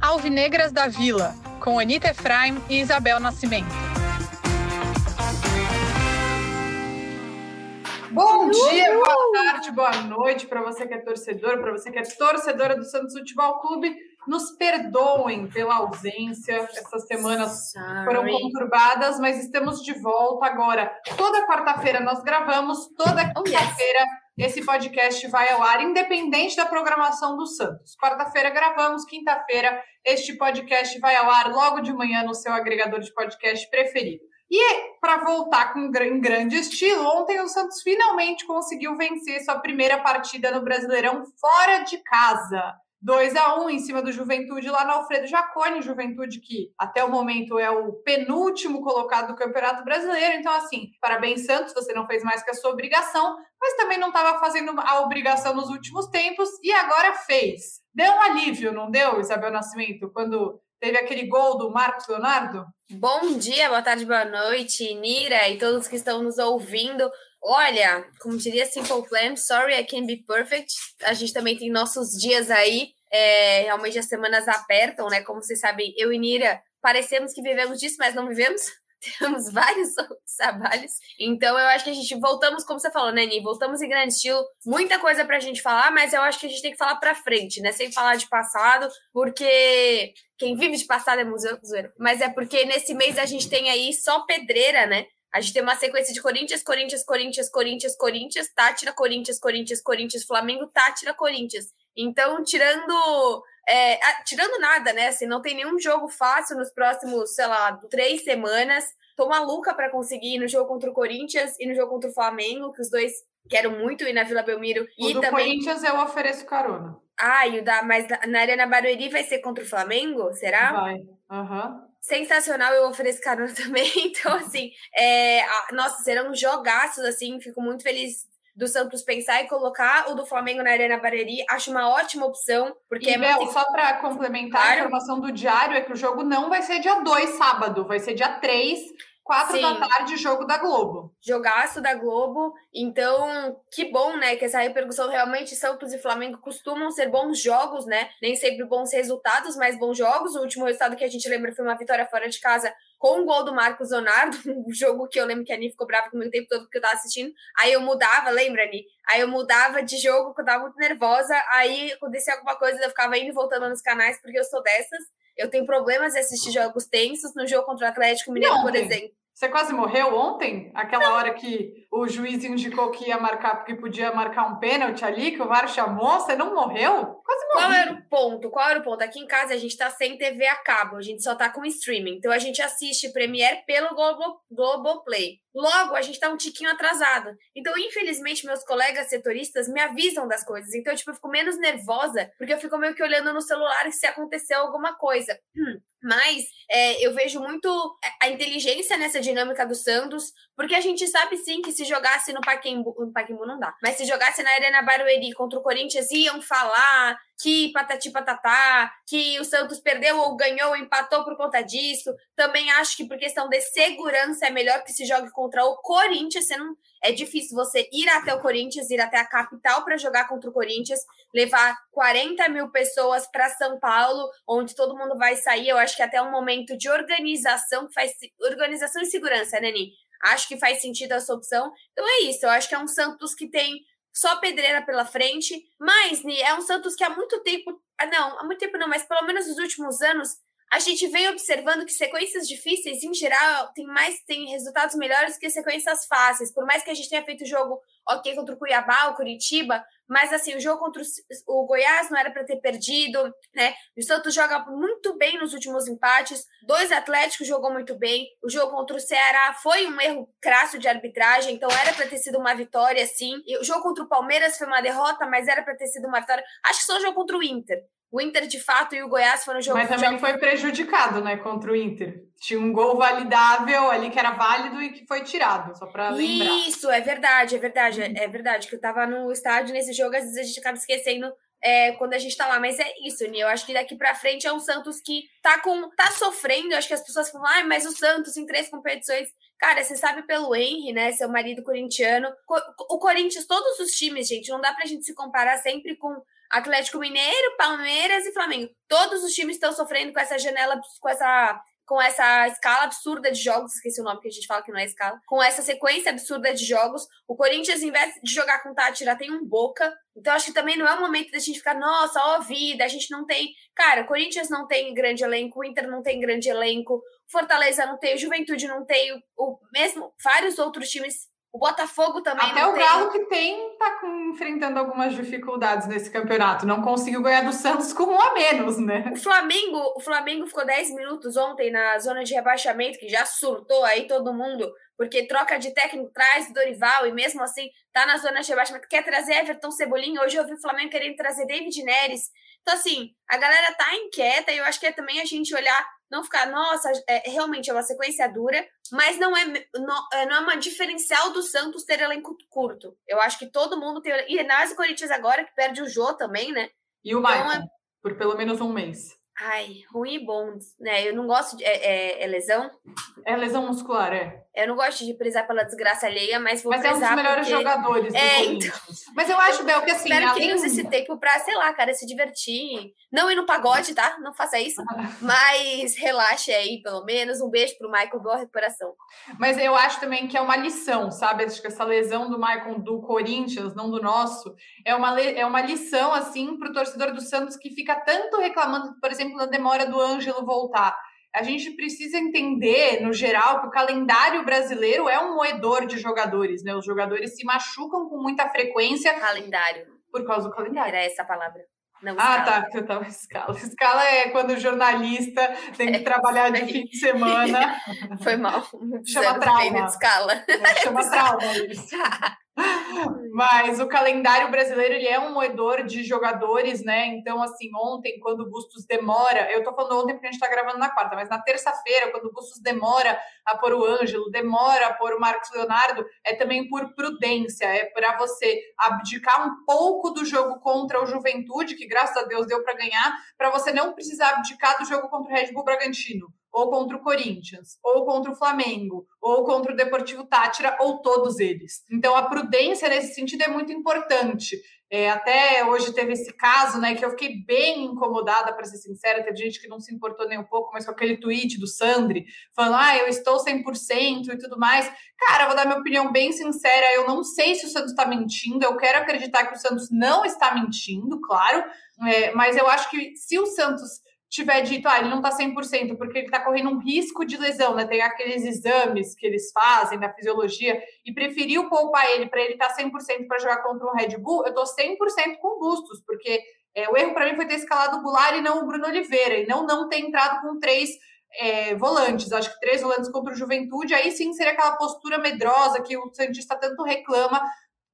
Alvinegras da Vila, com Anita Efraim e Isabel Nascimento. Bom dia, boa tarde, boa noite para você que é torcedor, para você que é torcedora do Santos Futebol Clube. Nos perdoem pela ausência, essas semanas Sorry. foram conturbadas, mas estamos de volta agora. Toda quarta-feira nós gravamos, toda oh, quinta-feira esse podcast vai ao ar, independente da programação do Santos. Quarta-feira gravamos, quinta-feira este podcast vai ao ar logo de manhã no seu agregador de podcast preferido. E para voltar com, em grande estilo, ontem o Santos finalmente conseguiu vencer sua primeira partida no Brasileirão fora de casa. 2 a 1 em cima do Juventude lá no Alfredo Jaconi, Juventude que até o momento é o penúltimo colocado do Campeonato Brasileiro. Então, assim, parabéns, Santos, você não fez mais que a sua obrigação, mas também não estava fazendo a obrigação nos últimos tempos e agora fez. Deu um alívio, não deu, Isabel Nascimento, quando teve aquele gol do Marcos Leonardo? Bom dia, boa tarde, boa noite, Nira e todos que estão nos ouvindo. Olha, como diria Simple Plan, sorry I can't be perfect. A gente também tem nossos dias aí. É, realmente as semanas apertam, né? Como vocês sabem, eu e Nira parecemos que vivemos disso, mas não vivemos. Temos vários trabalhos. Então, eu acho que a gente voltamos, como você falou, né, Ni? Voltamos em grande estilo. Muita coisa pra gente falar, mas eu acho que a gente tem que falar pra frente, né? Sem falar de passado, porque quem vive de passado é museu. Mas é porque nesse mês a gente tem aí só pedreira, né? A gente tem uma sequência de Corinthians, Corinthians, Corinthians, Corinthians, Corinthians, Tátira, Corinthians, Corinthians, Corinthians, Flamengo, Tátira, Corinthians. Então, tirando. É, tirando nada, né? Assim, não tem nenhum jogo fácil nos próximos, sei lá, três semanas. Tô maluca para conseguir ir no jogo contra o Corinthians e no jogo contra o Flamengo, que os dois quero muito ir na Vila Belmiro. O e do também... Corinthians eu ofereço carona. Ah, e o da, mas na Arena Barueri vai ser contra o Flamengo? Será? Vai. Aham. Uhum sensacional, eu ofereço carona também. Então, assim, é, nossa, serão jogaços, assim, fico muito feliz do Santos pensar e colocar o do Flamengo na Arena Barueri. Acho uma ótima opção, porque e, é Bel, muito... só para complementar, claro. a informação do diário é que o jogo não vai ser dia 2 sábado, vai ser dia 3 Quatro Sim. da tarde, jogo da Globo. Jogaço da Globo. Então, que bom, né? Que essa repercussão realmente Santos e Flamengo costumam ser bons jogos, né? Nem sempre bons resultados, mas bons jogos. O último resultado que a gente lembra foi uma vitória fora de casa com o gol do Marcos Leonardo, um jogo que eu lembro que a Ani ficou brava comigo o tempo todo que eu tava assistindo. Aí eu mudava, lembra, Ani? Aí eu mudava de jogo, porque eu tava muito nervosa. Aí acontecia alguma coisa, eu ficava indo e voltando nos canais, porque eu sou dessas. Eu tenho problemas de assistir jogos tensos no jogo contra o Atlético Mineiro, Não, por exemplo. Você quase morreu ontem? Aquela não. hora que o juiz indicou que ia marcar, porque podia marcar um pênalti ali, que o VAR chamou, você não morreu? Qual era o ponto? Qual era o ponto? Aqui em casa a gente tá sem TV a cabo, a gente só tá com streaming. Então a gente assiste Premiere pelo Globo, Globoplay. Logo, a gente tá um tiquinho atrasado. Então, infelizmente, meus colegas setoristas me avisam das coisas. Então, tipo, eu fico menos nervosa, porque eu fico meio que olhando no celular se aconteceu alguma coisa. Mas é, eu vejo muito a inteligência nessa dinâmica do Santos, porque a gente sabe sim que se jogasse no Paquembu, no Paquembu não dá, mas se jogasse na Arena Barueri contra o Corinthians, iam falar que patati patatá, que o Santos perdeu ou ganhou, ou empatou por conta disso. Também acho que por questão de segurança é melhor que se jogue contra o Corinthians. Não, é difícil você ir até o Corinthians, ir até a capital para jogar contra o Corinthians, levar 40 mil pessoas para São Paulo, onde todo mundo vai sair. Eu acho que até um momento de organização faz organização e segurança, né, Neni? Acho que faz sentido essa opção. Então é isso. Eu acho que é um Santos que tem só pedreira pela frente, mas Ni, é um Santos que há muito tempo, ah, não, há muito tempo não, mas pelo menos nos últimos anos a gente vem observando que sequências difíceis, em geral, tem mais tem resultados melhores que sequências fáceis. Por mais que a gente tenha feito jogo ok contra o Cuiabá, o Curitiba, mas assim, o jogo contra o Goiás não era para ter perdido, né? O Santos joga muito bem nos últimos empates. Dois Atléticos jogou muito bem. O jogo contra o Ceará foi um erro crasso de arbitragem, então era para ter sido uma vitória, sim. E o jogo contra o Palmeiras foi uma derrota, mas era para ter sido uma vitória. Acho que só o jogo contra o Inter. O Inter, de fato, e o Goiás foram jogos. Mas também foi prejudicado, né, contra o Inter. Tinha um gol validável ali que era válido e que foi tirado, só para lembrar. Isso, é verdade, é verdade. É verdade que eu tava no estádio nesse jogo, às vezes a gente acaba esquecendo é, quando a gente tá lá. Mas é isso, Ni. Eu acho que daqui para frente é um Santos que tá com tá sofrendo. Eu acho que as pessoas falam, ah, mas o Santos em três competições. Cara, você sabe pelo Henry, né? Seu marido corintiano. O Corinthians, todos os times, gente, não dá pra gente se comparar sempre com Atlético Mineiro, Palmeiras e Flamengo. Todos os times estão sofrendo com essa janela, com essa com essa escala absurda de jogos, esqueci o nome que a gente fala que não é escala, com essa sequência absurda de jogos, o Corinthians, em vez de jogar com Tátira, tem um Boca. Então, acho que também não é o momento da gente ficar, nossa, ó vida, a gente não tem. Cara, o Corinthians não tem grande elenco, o Inter não tem grande elenco, Fortaleza não tem, Juventude não tem, o mesmo, vários outros times o Botafogo também. Até o Galo que tem tá enfrentando algumas dificuldades nesse campeonato. Não conseguiu ganhar do Santos com um a menos, né? O Flamengo, o Flamengo ficou 10 minutos ontem na zona de rebaixamento, que já surtou aí todo mundo, porque troca de técnico traz Dorival e mesmo assim tá na zona de rebaixamento. Quer trazer Everton Cebolinha. Hoje eu vi o Flamengo querendo trazer David Neres. Então, assim, a galera tá inquieta e eu acho que é também a gente olhar não ficar, nossa, é, realmente é uma sequência dura, mas não é, não, é, não é uma diferencial do Santos ter elenco curto. Eu acho que todo mundo tem. E nós, o Corinthians agora, que perde o Jô também, né? E o então, Maicon, é... por pelo menos um mês. Ai, ruim e bom, né? Eu não gosto de. É, é, é, lesão? É lesão muscular, é. Eu não gosto de prezar pela desgraça alheia, mas vou mas. Mas é um dos melhores porque... jogadores do é, então... Mas eu acho, Bel, que assim. Espero além... que ele use esse tempo pra, sei lá, cara, se divertir. Não ir no pagode, tá? Não faça isso. mas relaxe aí, pelo menos. Um beijo pro Michael, boa recuperação. Mas eu acho também que é uma lição, sabe? Acho que essa lesão do Michael do Corinthians, não do nosso, é uma, é uma lição, assim, pro torcedor do Santos que fica tanto reclamando, por exemplo, da demora do Ângelo voltar. A gente precisa entender, no geral, que o calendário brasileiro é um moedor de jogadores, né? Os jogadores se machucam com muita frequência. Calendário. Por causa do calendário. Era essa a palavra. Não, ah, tá, eu tava escala. Escala é quando o jornalista tem que é, trabalhar de fim de semana. Foi mal. Chama trauma. De escala. É, chama trauma isso. Mas o calendário brasileiro ele é um moedor de jogadores, né? Então, assim, ontem, quando o Bustos demora, eu tô falando ontem porque a gente tá gravando na quarta, mas na terça-feira, quando o Bustos demora a pôr o Ângelo, demora a pôr o Marcos Leonardo, é também por prudência, é para você abdicar um pouco do jogo contra o Juventude, que graças a Deus deu para ganhar, para você não precisar abdicar do jogo contra o Red Bull Bragantino ou contra o Corinthians, ou contra o Flamengo, ou contra o Deportivo Tátira, ou todos eles. Então, a prudência nesse sentido é muito importante. É, até hoje teve esse caso, né, que eu fiquei bem incomodada, para ser sincera. Teve gente que não se importou nem um pouco, mas com aquele tweet do Sandri, falando, ah, eu estou 100% e tudo mais. Cara, vou dar minha opinião bem sincera. Eu não sei se o Santos está mentindo, eu quero acreditar que o Santos não está mentindo, claro, é, mas eu acho que se o Santos tiver dito, ah, ele não está 100%, porque ele está correndo um risco de lesão, né? Tem aqueles exames que eles fazem na fisiologia, e preferiu poupar ele para ele estar tá 100% para jogar contra o Red Bull, eu estou 100% com Bustos, porque é, o erro para mim foi ter escalado o Goulart e não o Bruno Oliveira, e não não ter entrado com três é, volantes, acho que três volantes contra o Juventude, aí sim seria aquela postura medrosa que o Santista tanto reclama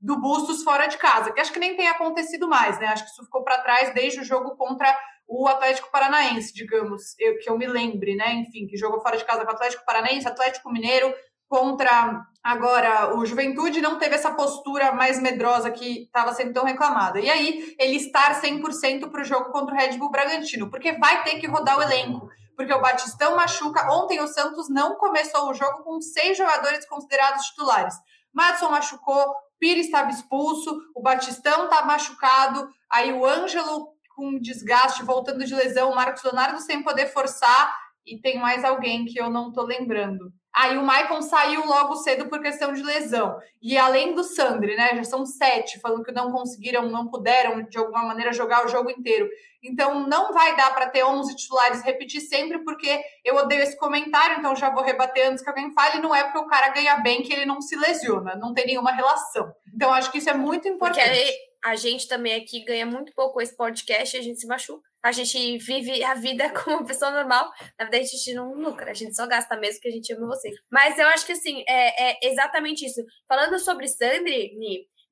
do Bustos fora de casa, que acho que nem tem acontecido mais, né? Acho que isso ficou para trás desde o jogo contra o Atlético Paranaense, digamos, eu, que eu me lembre, né? Enfim, que jogou fora de casa com o Atlético Paranaense, Atlético Mineiro contra agora o Juventude não teve essa postura mais medrosa que estava sendo tão reclamada. E aí, ele estar 100% para o jogo contra o Red Bull Bragantino, porque vai ter que rodar o elenco, porque o Batistão machuca. Ontem o Santos não começou o jogo com seis jogadores considerados titulares. Madison machucou, Pires estava expulso, o Batistão está machucado, aí o Ângelo com desgaste, voltando de lesão, o Marcos Leonardo sem poder forçar, e tem mais alguém que eu não tô lembrando. Aí o Maicon saiu logo cedo por questão de lesão. E além do Sandri, né? Já são sete, falando que não conseguiram, não puderam, de alguma maneira, jogar o jogo inteiro. Então, não vai dar para ter 11 titulares repetir sempre, porque eu odeio esse comentário, então já vou rebater antes que alguém fale. Não é porque o cara ganha bem que ele não se lesiona, não tem nenhuma relação. Então, acho que isso é muito importante. Porque a gente também aqui ganha muito pouco esse podcast e a gente se machuca. A gente vive a vida como uma pessoa normal. Na verdade, a gente não lucra, a gente só gasta mesmo que a gente ama vocês. Mas eu acho que, assim, é, é exatamente isso. Falando sobre Sandri,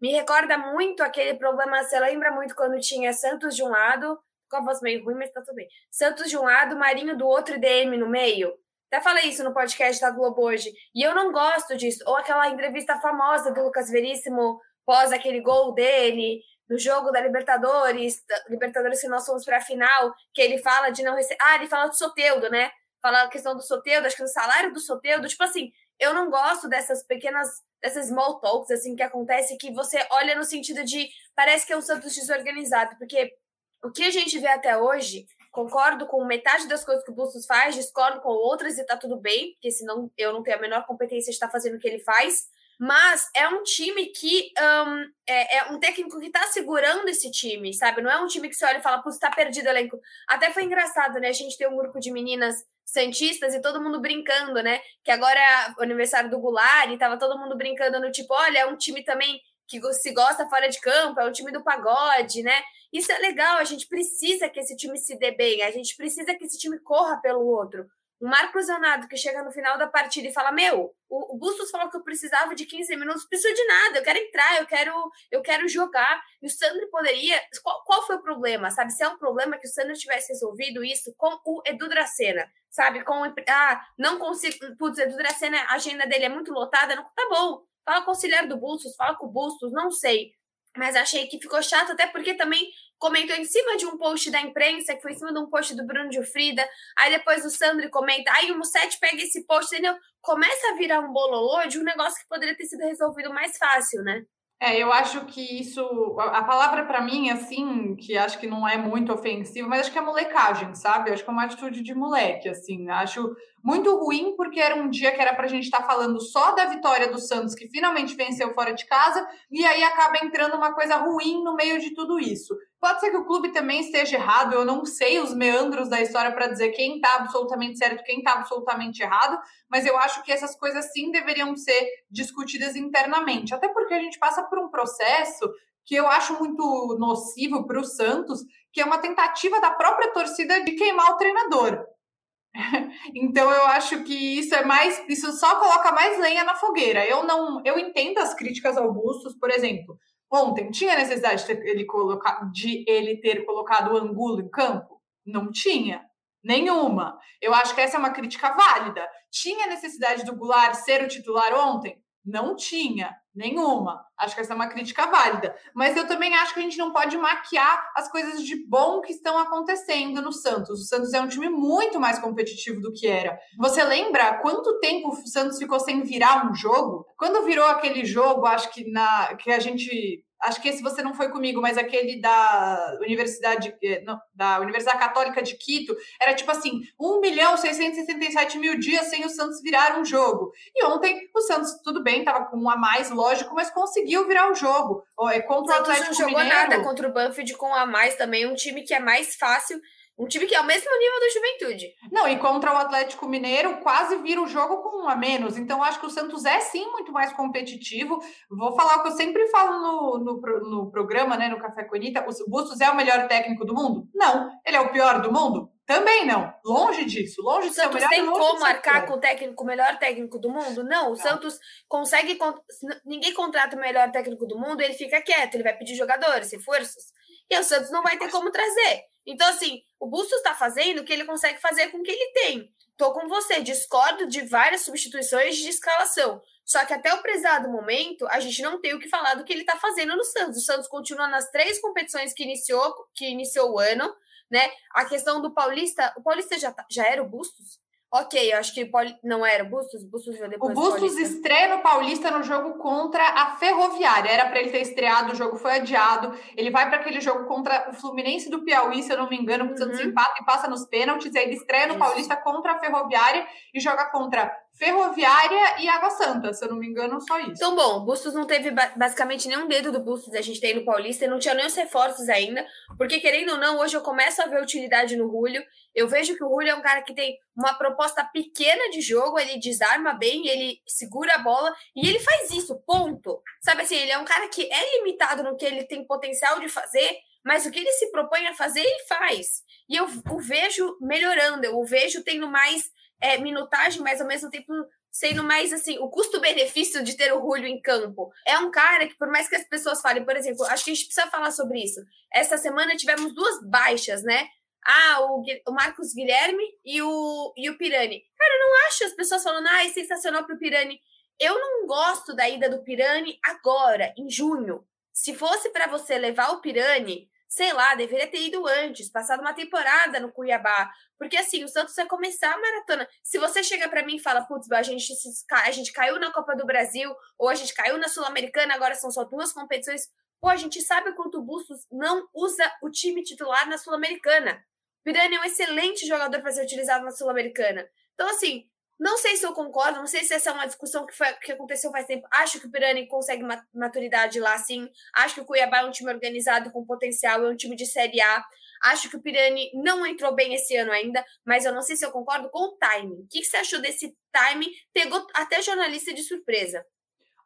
me recorda muito aquele problema. Você lembra muito quando tinha Santos de um lado, com a voz meio ruim, mas tá tudo bem. Santos de um lado, Marinho do outro e DM no meio. Até falei isso no podcast da Globo hoje. E eu não gosto disso. Ou aquela entrevista famosa do Lucas Veríssimo pós aquele gol dele no jogo da Libertadores, da Libertadores que nós fomos para a final, que ele fala de não receber. Ah, ele fala do Soteudo, né? Fala a questão do Soteudo, acho que do salário do Soteudo. Tipo assim, eu não gosto dessas pequenas, dessas small talks, assim, que acontece, que você olha no sentido de, parece que é um Santos desorganizado, porque o que a gente vê até hoje, concordo com metade das coisas que o Bustos faz, discordo com outras e tá tudo bem, porque senão eu não tenho a menor competência de estar fazendo o que ele faz, mas é um time que um, é, é, um técnico que tá segurando esse time, sabe? Não é um time que você olha e fala, putz, tá perdido o elenco. Até foi engraçado, né? A gente tem um grupo de meninas santistas e todo mundo brincando, né? Que agora é o aniversário do Goulart e tava todo mundo brincando no tipo, olha, é um time também que se gosta fora de campo, é um time do pagode, né? Isso é legal, a gente precisa que esse time se dê bem, a gente precisa que esse time corra pelo outro. O Marcos Leonardo, que chega no final da partida e fala: Meu, o, Bustos falou que eu precisava de 15 minutos, preciso de nada, eu quero entrar, eu quero, eu quero jogar. E o Sandro poderia. Qual, qual foi o problema? Sabe? Se é um problema que o Sandro tivesse resolvido isso com o Edu Dracena, sabe? Com ah, não consigo. Putz, Edu Dracena, a agenda dele é muito lotada, não, tá bom. Fala com o auxiliar do Bustos, fala com o Bustos, não sei. Mas achei que ficou chato, até porque também comentou em cima de um post da imprensa, que foi em cima de um post do Bruno de Frida. Aí depois o Sandro comenta, aí o Musset pega esse post, entendeu? Começa a virar um bololô de um negócio que poderia ter sido resolvido mais fácil, né? É, eu acho que isso, a palavra para mim, assim, que acho que não é muito ofensiva, mas acho que é molecagem, sabe? Acho que é uma atitude de moleque, assim. Acho muito ruim porque era um dia que era pra gente estar tá falando só da vitória do Santos, que finalmente venceu fora de casa, e aí acaba entrando uma coisa ruim no meio de tudo isso. Pode ser que o clube também esteja errado, eu não sei os meandros da história para dizer quem está absolutamente certo, quem está absolutamente errado, mas eu acho que essas coisas sim deveriam ser discutidas internamente, até porque a gente passa por um processo que eu acho muito nocivo para o Santos, que é uma tentativa da própria torcida de queimar o treinador. Então eu acho que isso é mais, isso só coloca mais lenha na fogueira. Eu não, eu entendo as críticas ao Bustos, por exemplo. Ontem, tinha necessidade de, ele colocar, de ele ter colocado o Angulo em campo? Não tinha. Nenhuma. Eu acho que essa é uma crítica válida. Tinha necessidade do Goulart ser o titular ontem? Não tinha. Nenhuma. Acho que essa é uma crítica válida. Mas eu também acho que a gente não pode maquiar as coisas de bom que estão acontecendo no Santos. O Santos é um time muito mais competitivo do que era. Você lembra quanto tempo o Santos ficou sem virar um jogo? Quando virou aquele jogo, acho que na que a gente acho que esse você não foi comigo, mas aquele da Universidade, eh, não, da Universidade Católica de Quito, era tipo assim, 1 milhão 667 mil dias sem o Santos virar um jogo. E ontem o Santos, tudo bem, estava com um a mais, lógico, mas conseguiu virar o jogo. É contra o, o Atlético não jogou Mineiro. nada contra o Banfield com um a mais também, um time que é mais fácil um time que é o mesmo nível da juventude. Não, e contra o Atlético Mineiro quase vira o jogo com um a menos. Então, acho que o Santos é sim muito mais competitivo. Vou falar o que eu sempre falo no, no, no programa, né? No Café com Anitta. O Bustos é o melhor técnico do mundo? Não. Ele é o pior do mundo? Também não. Longe disso. Longe de ser o melhor. tem como marcar com o técnico, o melhor técnico do mundo? Não. O não. Santos consegue. Ninguém contrata o melhor técnico do mundo, ele fica quieto, ele vai pedir jogadores, reforços. E o Santos não vai ter como trazer. Então, assim, o Bustos está fazendo o que ele consegue fazer com o que ele tem. Tô com você, discordo de várias substituições de escalação. Só que até o prezado momento, a gente não tem o que falar do que ele está fazendo no Santos. O Santos continua nas três competições que iniciou, que iniciou o ano, né? A questão do Paulista, o Paulista já, tá, já era o Bustos? Ok, eu acho que não era o Bustos, Bustos depois O Bustos estreia no Paulista no jogo contra a Ferroviária. Era para ele ter estreado, o jogo foi adiado. Ele vai para aquele jogo contra o Fluminense do Piauí, se eu não me engano, porque uhum. Santos empata e passa nos pênaltis. Aí ele estreia no Isso. Paulista contra a Ferroviária e joga contra Ferroviária e Água Santa, se eu não me engano, só isso. Então, bom, Bustos não teve basicamente nenhum dedo do Bustos, a gente tem no Paulista, não tinha nem os reforços ainda, porque querendo ou não, hoje eu começo a ver utilidade no Julio. Eu vejo que o Julio é um cara que tem uma proposta pequena de jogo, ele desarma bem, ele segura a bola e ele faz isso, ponto. Sabe assim, ele é um cara que é limitado no que ele tem potencial de fazer, mas o que ele se propõe a fazer, ele faz. E eu o vejo melhorando, eu o vejo tendo mais é, minutagem, mas ao mesmo tempo sendo mais assim, o custo-benefício de ter o Julio em campo. É um cara que, por mais que as pessoas falem, por exemplo, acho que a gente precisa falar sobre isso. Essa semana tivemos duas baixas, né? Ah, o, o Marcos Guilherme e o, e o Pirani. Cara, eu não acho as pessoas falando, ah, é sensacional pro Pirani. Eu não gosto da ida do Pirani agora, em junho. Se fosse para você levar o Pirani, sei lá, deveria ter ido antes, passado uma temporada no Cuiabá. Porque assim, o Santos vai começar a maratona. Se você chega para mim e fala, putz, a gente, a gente caiu na Copa do Brasil, ou a gente caiu na Sul-Americana, agora são só duas competições. Pô, a gente sabe quanto o Bustos não usa o time titular na Sul-Americana. Pirani é um excelente jogador para ser utilizado na Sul-Americana. Então, assim, não sei se eu concordo, não sei se essa é uma discussão que, foi, que aconteceu faz tempo. Acho que o Pirani consegue maturidade lá, sim. Acho que o Cuiabá é um time organizado com potencial, é um time de Série A. Acho que o Pirani não entrou bem esse ano ainda, mas eu não sei se eu concordo com o timing. O que, que você achou desse timing? Pegou até jornalista de surpresa.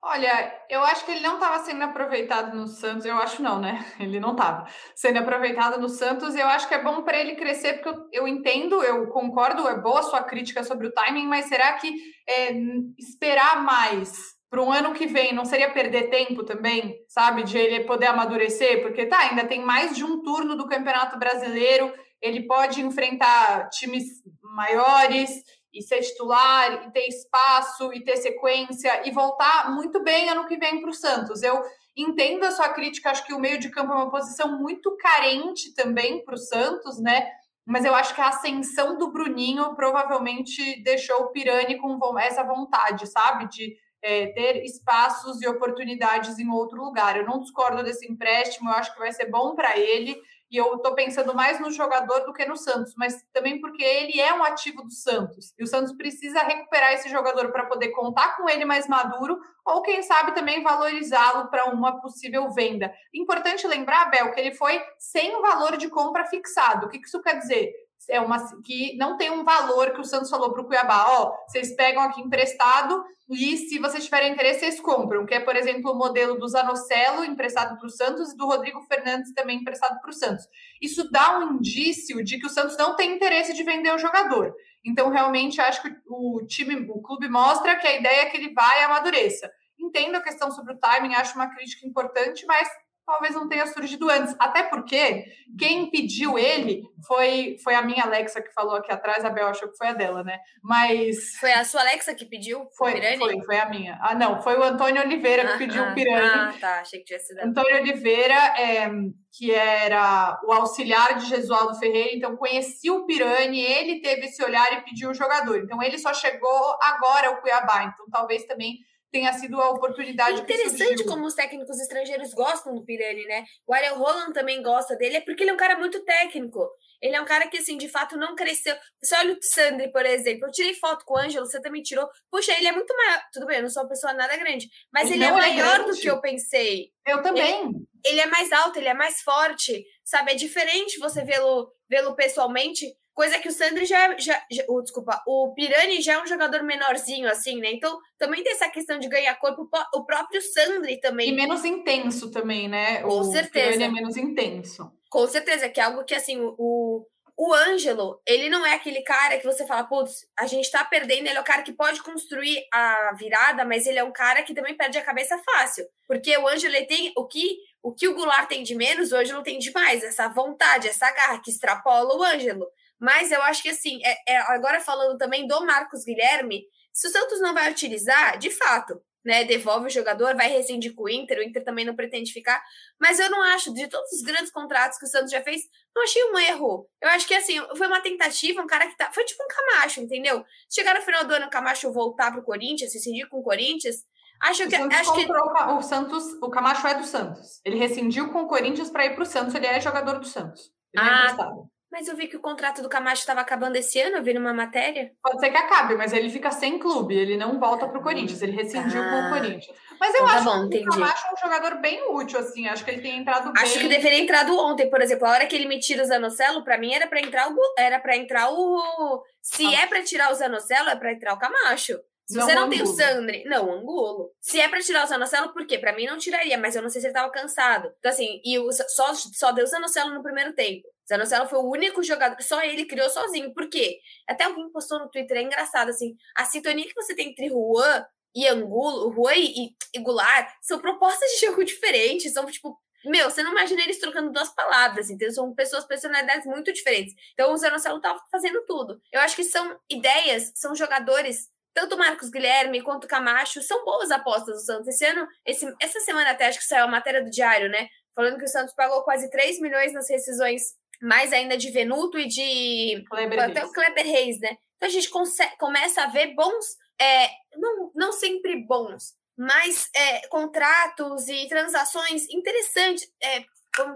Olha, eu acho que ele não estava sendo aproveitado no Santos. Eu acho não, né? Ele não estava sendo aproveitado no Santos. Eu acho que é bom para ele crescer, porque eu, eu, entendo, eu concordo, é boa a sua crítica sobre o timing, mas será que é, esperar mais para um ano que vem não seria perder tempo também, sabe? De ele poder amadurecer? Porque tá, ainda tem mais de um turno do Campeonato Brasileiro, ele pode enfrentar times maiores e ser titular, e ter espaço, e ter sequência, e voltar muito bem ano que vem para o Santos. Eu entendo a sua crítica, acho que o meio de campo é uma posição muito carente também para o Santos, né? Mas eu acho que a ascensão do Bruninho provavelmente deixou o Pirani com essa vontade, sabe? De é, ter espaços e oportunidades em outro lugar. Eu não discordo desse empréstimo, eu acho que vai ser bom para ele e eu estou pensando mais no jogador do que no Santos, mas também porque ele é um ativo do Santos. E o Santos precisa recuperar esse jogador para poder contar com ele mais maduro, ou quem sabe também valorizá-lo para uma possível venda. Importante lembrar, Bel, que ele foi sem o valor de compra fixado. O que isso quer dizer? É uma que não tem um valor que o Santos falou para o Cuiabá, ó, vocês pegam aqui emprestado e se vocês tiverem interesse, vocês compram, que é, por exemplo, o modelo do Zanocelo emprestado para o Santos e do Rodrigo Fernandes também emprestado para o Santos. Isso dá um indício de que o Santos não tem interesse de vender o jogador. Então, realmente, acho que o time, o clube mostra que a ideia é que ele vai e amadureça. Entendo a questão sobre o timing, acho uma crítica importante, mas talvez não tenha surgido antes. Até porque quem pediu ele foi, foi a minha Alexa que falou aqui atrás, a Bel achou que foi a dela, né? Mas. Foi a sua Alexa que pediu? Foi, foi, foi a minha. Ah, não, foi o Antônio Oliveira que ah, pediu ah, o Pirani. Ah, tá, achei que tinha sido. Antônio Oliveira, é, que era o auxiliar de Jesualdo Ferreira, então conhecia o Pirani, ele teve esse olhar e pediu o jogador. Então ele só chegou agora ao Cuiabá, então talvez também tenha sido a oportunidade Interessante como os técnicos estrangeiros gostam do Pirani, né? O Ariel Roland também gosta dele, é porque ele é um cara muito técnico. Ele é um cara que, assim, de fato não cresceu. Você olha o Sandri, por exemplo. Eu tirei foto com o Ângelo, você também tirou. Puxa, ele é muito maior. Tudo bem, eu não sou uma pessoa nada grande. Mas ele, ele é, é maior do que eu pensei. Eu também. Ele, ele, é mais alto, ele é mais forte. Sabe? É diferente você vê-lo vê, -lo, pessoalmente. Coisa que o Sandri já, já, já oh, desculpa, o Pirani já é um jogador menorzinho, assim, né? Então, também tem essa questão de ganhar corpo, o próprio Sandri também. E menos intenso também, né? Com o certeza. Pirani é menos intenso. Com certeza, que é algo que, assim, o, o Ângelo, ele não é aquele cara que você fala, putz, a gente tá perdendo, ele é o cara que pode construir a virada, mas ele é um cara que também perde a cabeça fácil. Porque o Ângelo, tem o que o que o Goulart tem de menos, o Ângelo tem de mais, essa vontade, essa garra que extrapola o Ângelo. Mas eu acho que assim, é, é, agora falando também do Marcos Guilherme, se o Santos não vai utilizar, de fato, né, devolve o jogador, vai rescindir com o Inter, o Inter também não pretende ficar, mas eu não acho, de todos os grandes contratos que o Santos já fez, não achei um erro. Eu acho que assim, foi uma tentativa, um cara que tá. Foi tipo um Camacho, entendeu? Chegar no final do ano, o Camacho voltar pro Corinthians, rescindir com o Corinthians. Acho o que. Acho que... O Santos, o Camacho é do Santos. Ele rescindiu com o Corinthians para ir pro Santos, ele é jogador do Santos. Ele é ah, é mas eu vi que o contrato do Camacho estava acabando esse ano, eu vi numa matéria. Pode ser que acabe, mas ele fica sem clube, ele não volta para o Corinthians, ele rescindiu ah, com o ah. Corinthians. Mas eu então, tá acho bom, que entendi. o Camacho é um jogador bem útil, assim, acho que ele tem entrado bem. Acho que deveria entrado ontem, por exemplo, a hora que ele me tira o Zanocelo, para mim era para entrar o era para entrar o se ah. é para tirar o Zanocelo, é para entrar o Camacho. Se não você não tem o Sandri, não, Angulo. Se é pra tirar o Zanocelo, por quê? Pra mim não tiraria, mas eu não sei se ele tava cansado. Então, assim, e o, só, só deu o Zanocelo no primeiro tempo. Zanocelo foi o único jogador, só ele criou sozinho. Por quê? Até alguém postou no Twitter, é engraçado, assim, a sintonia que você tem entre Juan e Angulo, Juan e, e Goulart, são propostas de jogo diferentes, são, tipo, meu, você não imagina eles trocando duas palavras, entendeu? São pessoas, personalidades muito diferentes. Então, o Zanocelo tava fazendo tudo. Eu acho que são ideias, são jogadores tanto o Marcos Guilherme quanto o Camacho são boas apostas do Santos. Esse ano, esse, essa semana até acho que saiu a matéria do Diário, né? falando que o Santos pagou quase 3 milhões nas rescisões, mais ainda de Venuto e de Kleber até Reis. o Kleber Reis, né? Então a gente começa a ver bons, é, não, não sempre bons, mas é, contratos e transações interessantes, é,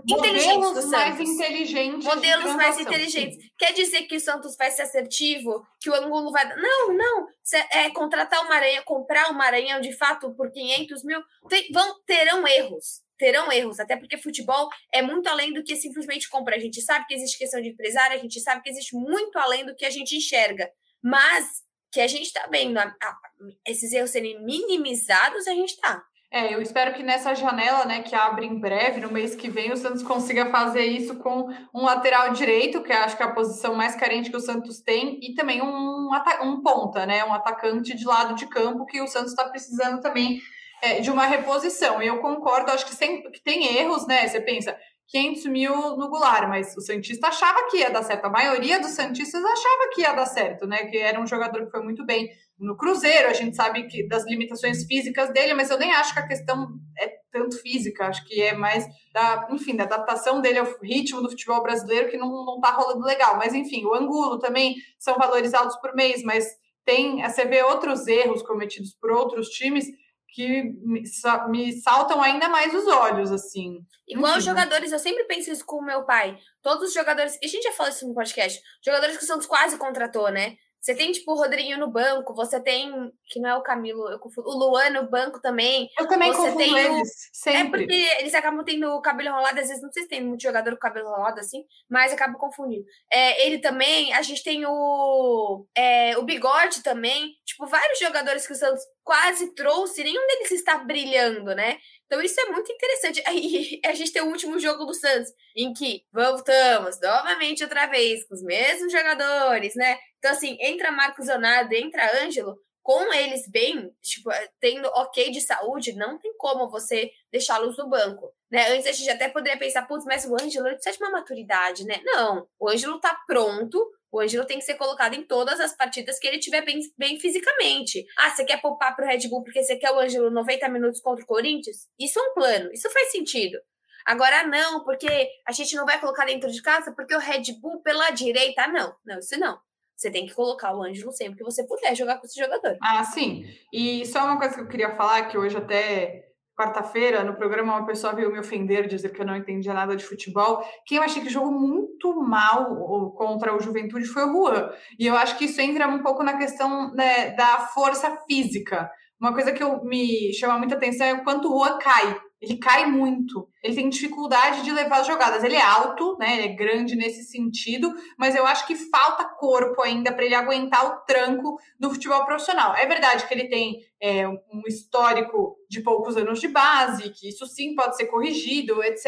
Modelos mais inteligentes. de Modelos mais inteligentes. Quer dizer que o Santos vai ser assertivo, que o Angulo vai. Não, não. Cê- É, contratar uma aranha, comprar uma aranha de fato por 500 mil. Tem- vão, terão erros. Terão erros, até porque futebol é muito além do que simplesmente comprar. A gente sabe que existe questão de empresário, a gente sabe que existe muito além do que a gente enxerga. Mas que a gente está vendo a- a- esses erros serem minimizados, a gente tá. É, eu espero que nessa janela, né, que abre em breve, no mês que vem, o Santos consiga fazer isso com um lateral direito, que acho que é a posição mais carente que o Santos tem, e também um, um ponta, né, um atacante de lado de campo que o Santos está precisando também é, de uma reposição. E eu concordo, acho que, sem, que tem erros, né? Você pensa, 500 mil no Goulart, mas o Santista achava que ia dar certo. A maioria dos Santistas achava que ia dar certo, né? Que era um jogador que foi muito bem no Cruzeiro. A gente sabe que das limitações físicas dele, mas eu nem acho que a questão é tanto física. Acho que é mais da, enfim, da adaptação dele ao ritmo do futebol brasileiro que não, não tá rolando legal. Mas enfim, o Angulo também são valorizados por mês, mas tem, você vê outros erros cometidos por outros times que me, sa- me saltam ainda mais os olhos, assim. Igual os Uhum. jogadores, eu sempre penso isso com o meu pai. Todos os jogadores, e a gente já falou isso no podcast, jogadores que o Santos quase contratou, né? Você tem, tipo, o Rodriguinho no banco, você tem, que não é o Camilo, eu confundo, o Luan no banco também. Eu também Você confundo tem o- eles, É sempre. porque eles acabam tendo o cabelo enrolado, às vezes não sei se tem muito jogador com cabelo enrolado assim, mas acaba confundindo. É, ele também, a gente tem o, é, o Bigode também, tipo, vários jogadores que o Santos quase trouxe, nenhum deles está brilhando, né? Então isso é muito interessante. Aí a gente tem o último jogo do Santos, em que voltamos novamente outra vez com os mesmos jogadores, né? Então, assim, entra Marcos Leonardo, entra Ângelo, com eles bem, tipo, tendo ok de saúde, não tem como você deixá-los no banco. Né? Antes a gente até poderia pensar, putz, mas o Ângelo precisa de uma maturidade, né? Não, o Ângelo tá pronto, o Ângelo tem que ser colocado em todas as partidas que ele tiver bem, bem fisicamente. Ah, você quer poupar pro Red Bull porque você quer o Ângelo 90 minutos contra o Corinthians? Isso é um plano, isso faz sentido. Agora não, porque a gente não vai colocar dentro de casa porque o Red Bull pela direita, não, não, isso não. Você tem que colocar o Ângelo sempre que você puder jogar com esse jogador. Ah, sim. E só uma coisa que eu queria falar, que hoje até quarta-feira, no programa, uma pessoa veio me ofender, dizer que eu não entendia nada de futebol. Quem eu achei que jogou muito mal contra o Juventude foi o Juan. E eu acho que isso entra um pouco na questão né, da força física. Uma coisa que eu, me chama muita atenção é o quanto o Juan cai. Ele cai muito. Ele tem dificuldade de levar as jogadas. Ele é alto, né? Ele é grande nesse sentido, mas eu acho que falta corpo ainda para ele aguentar o tranco do futebol profissional. É verdade que ele tem é, um histórico de poucos anos de base, que isso sim pode ser corrigido, etc.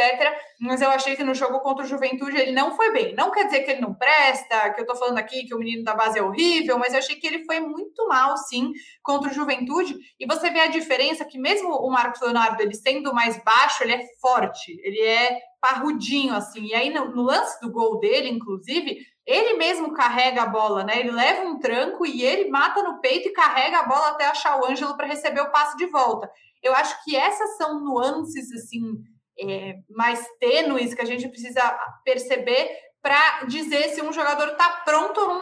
Mas eu achei que no jogo contra o Juventude ele não foi bem. Não quer dizer que ele não presta, que eu tô falando aqui que o menino da base é horrível, mas eu achei que ele foi muito mal, sim, contra o Juventude. E você vê a diferença que mesmo o Marcos Leonardo, ele sendo mais baixo, ele é forte, ele é parrudinho, assim. E aí, no, no lance do gol dele, inclusive, ele mesmo carrega a bola, né? Ele leva um tranco e ele mata no peito e carrega a bola até achar o Ângelo para receber o passe de volta. Eu acho que essas são nuances, assim, é, mais tênues que a gente precisa perceber para dizer se um jogador está pronto ou não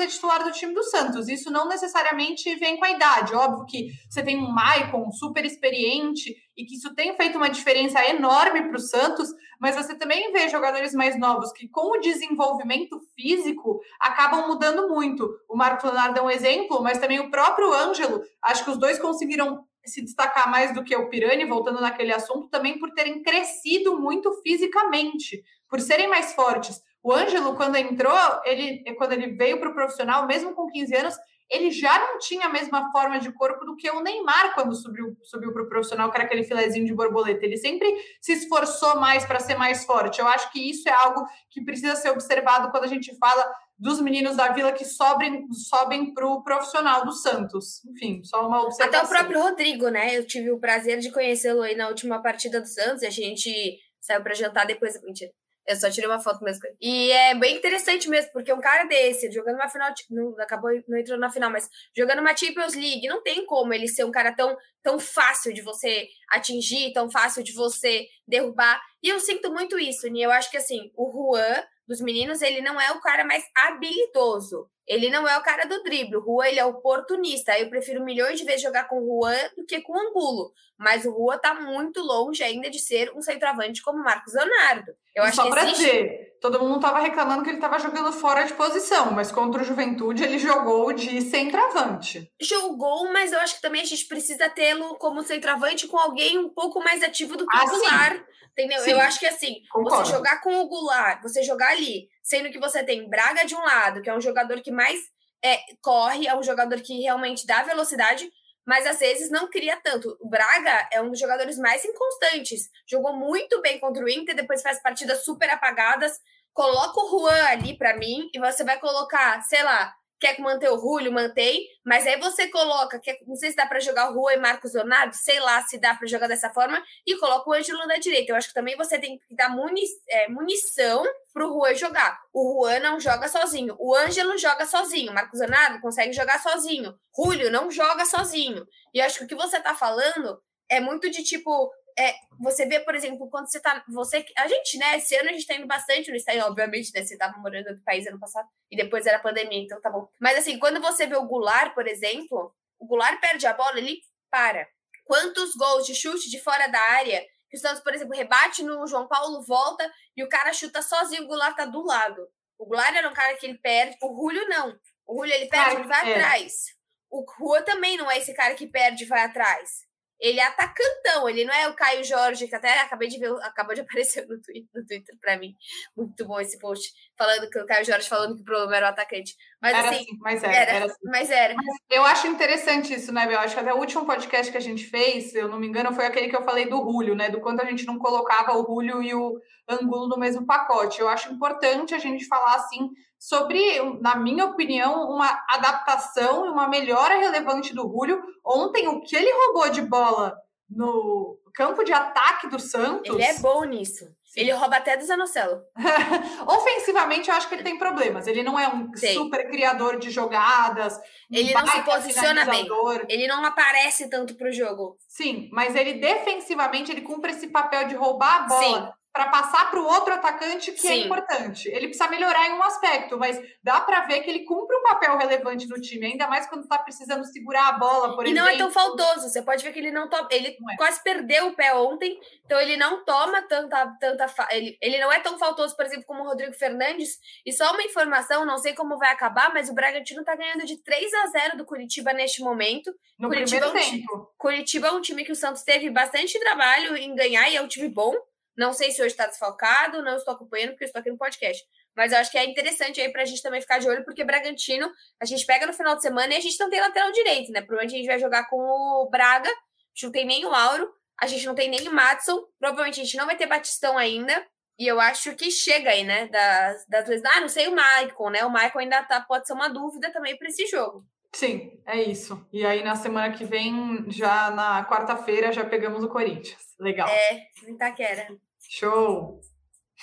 ser titular do time do Santos. Isso não necessariamente vem com a idade. Óbvio que você tem um Maicon super experiente e que isso tem feito uma diferença enorme para o Santos, mas você também vê jogadores mais novos que, com o desenvolvimento físico, acabam mudando muito. O Marco Leonardo é um exemplo, mas também o próprio Ângelo, acho que os dois conseguiram se destacar mais do que o Pirani, voltando naquele assunto, também por terem crescido muito fisicamente, por serem mais fortes. O Ângelo, quando entrou, ele, quando ele veio para o profissional, mesmo com 15 anos, ele já não tinha a mesma forma de corpo do que o Neymar quando subiu, subiu para o profissional, que era aquele filezinho de borboleta. Ele sempre se esforçou mais para ser mais forte. Eu acho que isso é algo que precisa ser observado quando a gente fala dos meninos da Vila que sobem, sobem para o profissional do Santos. Enfim, só uma observação. Até o próprio Rodrigo, né? Eu tive o prazer de conhecê-lo aí na última partida do Santos e a gente saiu para jantar depois. Mentira. Eu só tirei uma foto mesmo. E é bem interessante mesmo, porque um cara desse, jogando uma final, não, acabou, não entrou na final, mas jogando uma Champions League, não tem como ele ser um cara tão, tão fácil de você atingir, tão fácil de você derrubar. E eu sinto muito isso, e eu acho que assim, o Juan dos meninos, ele não é o cara mais habilidoso. Ele não é o cara do drible. O Rua, ele é oportunista. Eu prefiro milhões de vezes jogar com o Juan do que com o Angulo. Mas o Rua tá muito longe ainda de ser um centroavante como o Marcos Leonardo. Eu acho Só que pra existe... dizer, todo mundo tava reclamando que ele tava jogando fora de posição, mas contra o Juventude ele jogou de centroavante. Jogou, mas eu acho que também a gente precisa tê-lo como centroavante com alguém um pouco mais ativo do que Ah, o Goulart. Entendeu? Sim. Eu acho que assim, Concordo. você jogar com o Goulart, você jogar ali, sendo que você tem Braga de um lado, que é um jogador que mais é, corre, é um jogador que realmente dá velocidade, mas às vezes não cria tanto. O Braga é um dos jogadores mais inconstantes. Jogou muito bem contra o Inter, depois faz partidas super apagadas. Coloca o Juan ali pra mim e você vai colocar, sei lá, quer manter o Julio, mantém, mas aí você coloca, quer, não sei se dá pra jogar o Juan e Marcos Leonardo, sei lá se dá pra jogar dessa forma, e coloca o Ângelo na direita. Eu acho que também você tem que dar muni, é, munição pro Juan jogar. O Juan não joga sozinho, o Ângelo joga sozinho, o Marcos Leonardo consegue jogar sozinho, Julio não joga sozinho. E eu acho que o que você tá falando é muito de tipo. É, você vê, por exemplo, quando você tá. Você, a gente, né? Esse ano a gente tá indo bastante no estádio, obviamente, né? Você tava morando em outro país ano passado e depois era pandemia, então tá bom. Mas assim, quando você vê o Goulart, por exemplo, o Goulart perde a bola, ele para. Quantos gols de chute de fora da área que o Santos, por exemplo, rebate no João Paulo, volta e o cara chuta sozinho, o Goulart tá do lado. O Goulart era um cara que ele perde, o Julio não. O Julio ele perde, Ah, ele vai é. atrás. O Rua também não é esse cara que perde e vai atrás. Ele é atacantão, ele não é o Caio Jorge, que até acabei de ver, acabou de aparecer no Twitter, no Twitter pra mim. Muito bom esse post, falando que o Caio Jorge falando que o problema era o atacante. Mas Era assim, assim, mas era, era, era assim. mas era. Eu acho interessante isso, né, Bel? Acho que até o último podcast que a gente fez, se eu não me engano, foi aquele que eu falei do Julio, né? Do quanto a gente não colocava o Julio e o Angulo no mesmo pacote. Eu acho importante a gente falar, assim, sobre, na minha opinião, uma adaptação e uma melhora relevante do Julio. Ontem, o que ele roubou de bola no campo de ataque do Santos. Ele é bom nisso. Ele rouba até do Zanocelo. Ofensivamente, eu acho que ele tem problemas. Ele não é um Tem. super criador de jogadas. Ele não se posiciona bem. Ele não aparece tanto pro jogo. Sim, mas ele defensivamente ele cumpre esse papel de roubar a bola para passar para o outro atacante que é Sim. importante. Ele precisa melhorar em um aspecto, mas dá para ver que ele cumpre um papel relevante no time, ainda mais quando tá precisando segurar a bola, por e exemplo. não é tão faltoso. Você pode ver que ele não toma. Ele Não é. quase perdeu o pé ontem, então ele não toma tanta. tanta fa- ele, ele não é tão faltoso, por exemplo, como o Rodrigo Fernandes. E só uma informação, não sei como vai acabar, mas o Bragantino tá ganhando de 3 a 0 do Curitiba neste momento. no Curitiba primeiro é um time- tempo. Curitiba é um time que o Santos teve bastante trabalho em ganhar e é um time bom. Não sei se hoje está desfalcado, não estou acompanhando porque estou aqui no podcast. Mas eu acho que é interessante aí pra gente também ficar de olho, porque Bragantino, a gente pega no final de semana e a gente não tem lateral direito, né? Provavelmente a gente vai jogar com o Braga, a gente não tem nem o Auro, a gente não tem nem o Matson, provavelmente a gente não vai ter Batistão ainda. E eu acho que chega aí, né? Das, das Ah, não sei o Michael, né? O Michael ainda tá, pode ser uma dúvida também para esse jogo. Sim, é isso. E aí na semana que vem, já na quarta-feira, já pegamos o Corinthians. Legal. É, em Itaquera. Show!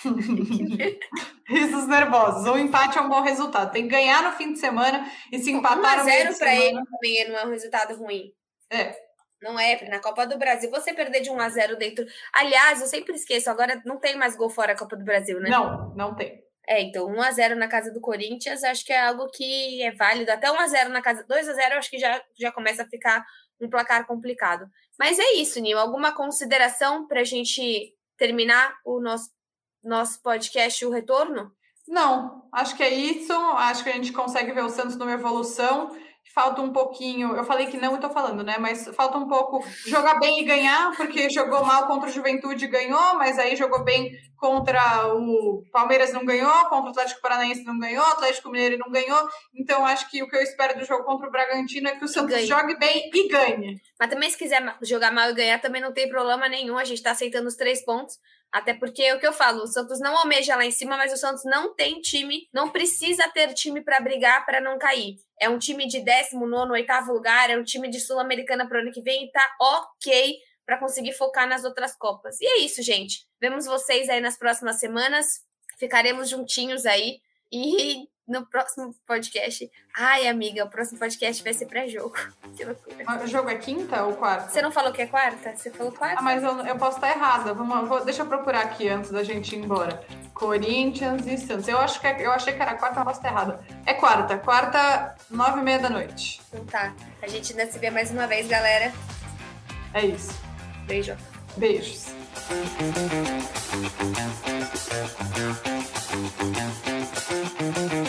Risos nervosos. O empate é um bom resultado. Tem que ganhar no fim de semana e se empatar no meio 1 de x para semana. ele também não é um resultado ruim. É. Não é, na Copa do Brasil, você perder de 1 a 0 dentro. Aliás, eu sempre esqueço, agora não tem mais gol fora da Copa do Brasil, né? Não, não tem. É, então 1 a 0 na casa do Corinthians, acho que é algo que é válido. Até 1 a 0 na casa 2 a 0, eu acho que já já começa a ficar um placar complicado. Mas é isso, Nil, alguma consideração para a gente terminar o nosso nosso podcast o retorno? Não, acho que é isso. Acho que a gente consegue ver o Santos numa evolução. Falta um pouquinho. Eu falei que não e tô falando, né? Mas falta um pouco jogar bem e ganhar, porque jogou mal contra o Juventude e ganhou, mas aí jogou bem contra o Palmeiras não ganhou, contra o Atlético Paranaense não ganhou, o Atlético Mineiro não ganhou. Então acho que o que eu espero do jogo contra o Bragantino é que o Santos ganhe. jogue bem e ganhe. Mas também, se quiser jogar mal e ganhar, também não tem problema nenhum. A gente tá aceitando os três pontos. Até porque é o que eu falo, o Santos não almeja lá em cima, mas o Santos não tem time, não precisa ter time para brigar para não cair. É um time de 19, oitavo lugar, é um time de Sul-Americana pro ano que vem e tá ok para conseguir focar nas outras Copas. E é isso, gente. Vemos vocês aí nas próximas semanas. Ficaremos juntinhos aí. E no próximo podcast. Ai, amiga, o próximo podcast vai ser pré-jogo. Que loucura. O jogo é quinta ou quarta? Você não falou que é quarta? Você falou quarta? Ah, mas eu, eu posso estar errada. Vamos, vou, deixa eu procurar aqui antes da gente ir embora. Corinthians e Santos. Eu, acho que, é, eu achei que era quarta, mas posso estar errada. É quarta. Quarta, nove e meia da noite. Então tá. A gente ainda se vê mais uma vez, galera. É isso. Beijo. Beijos. Beijos.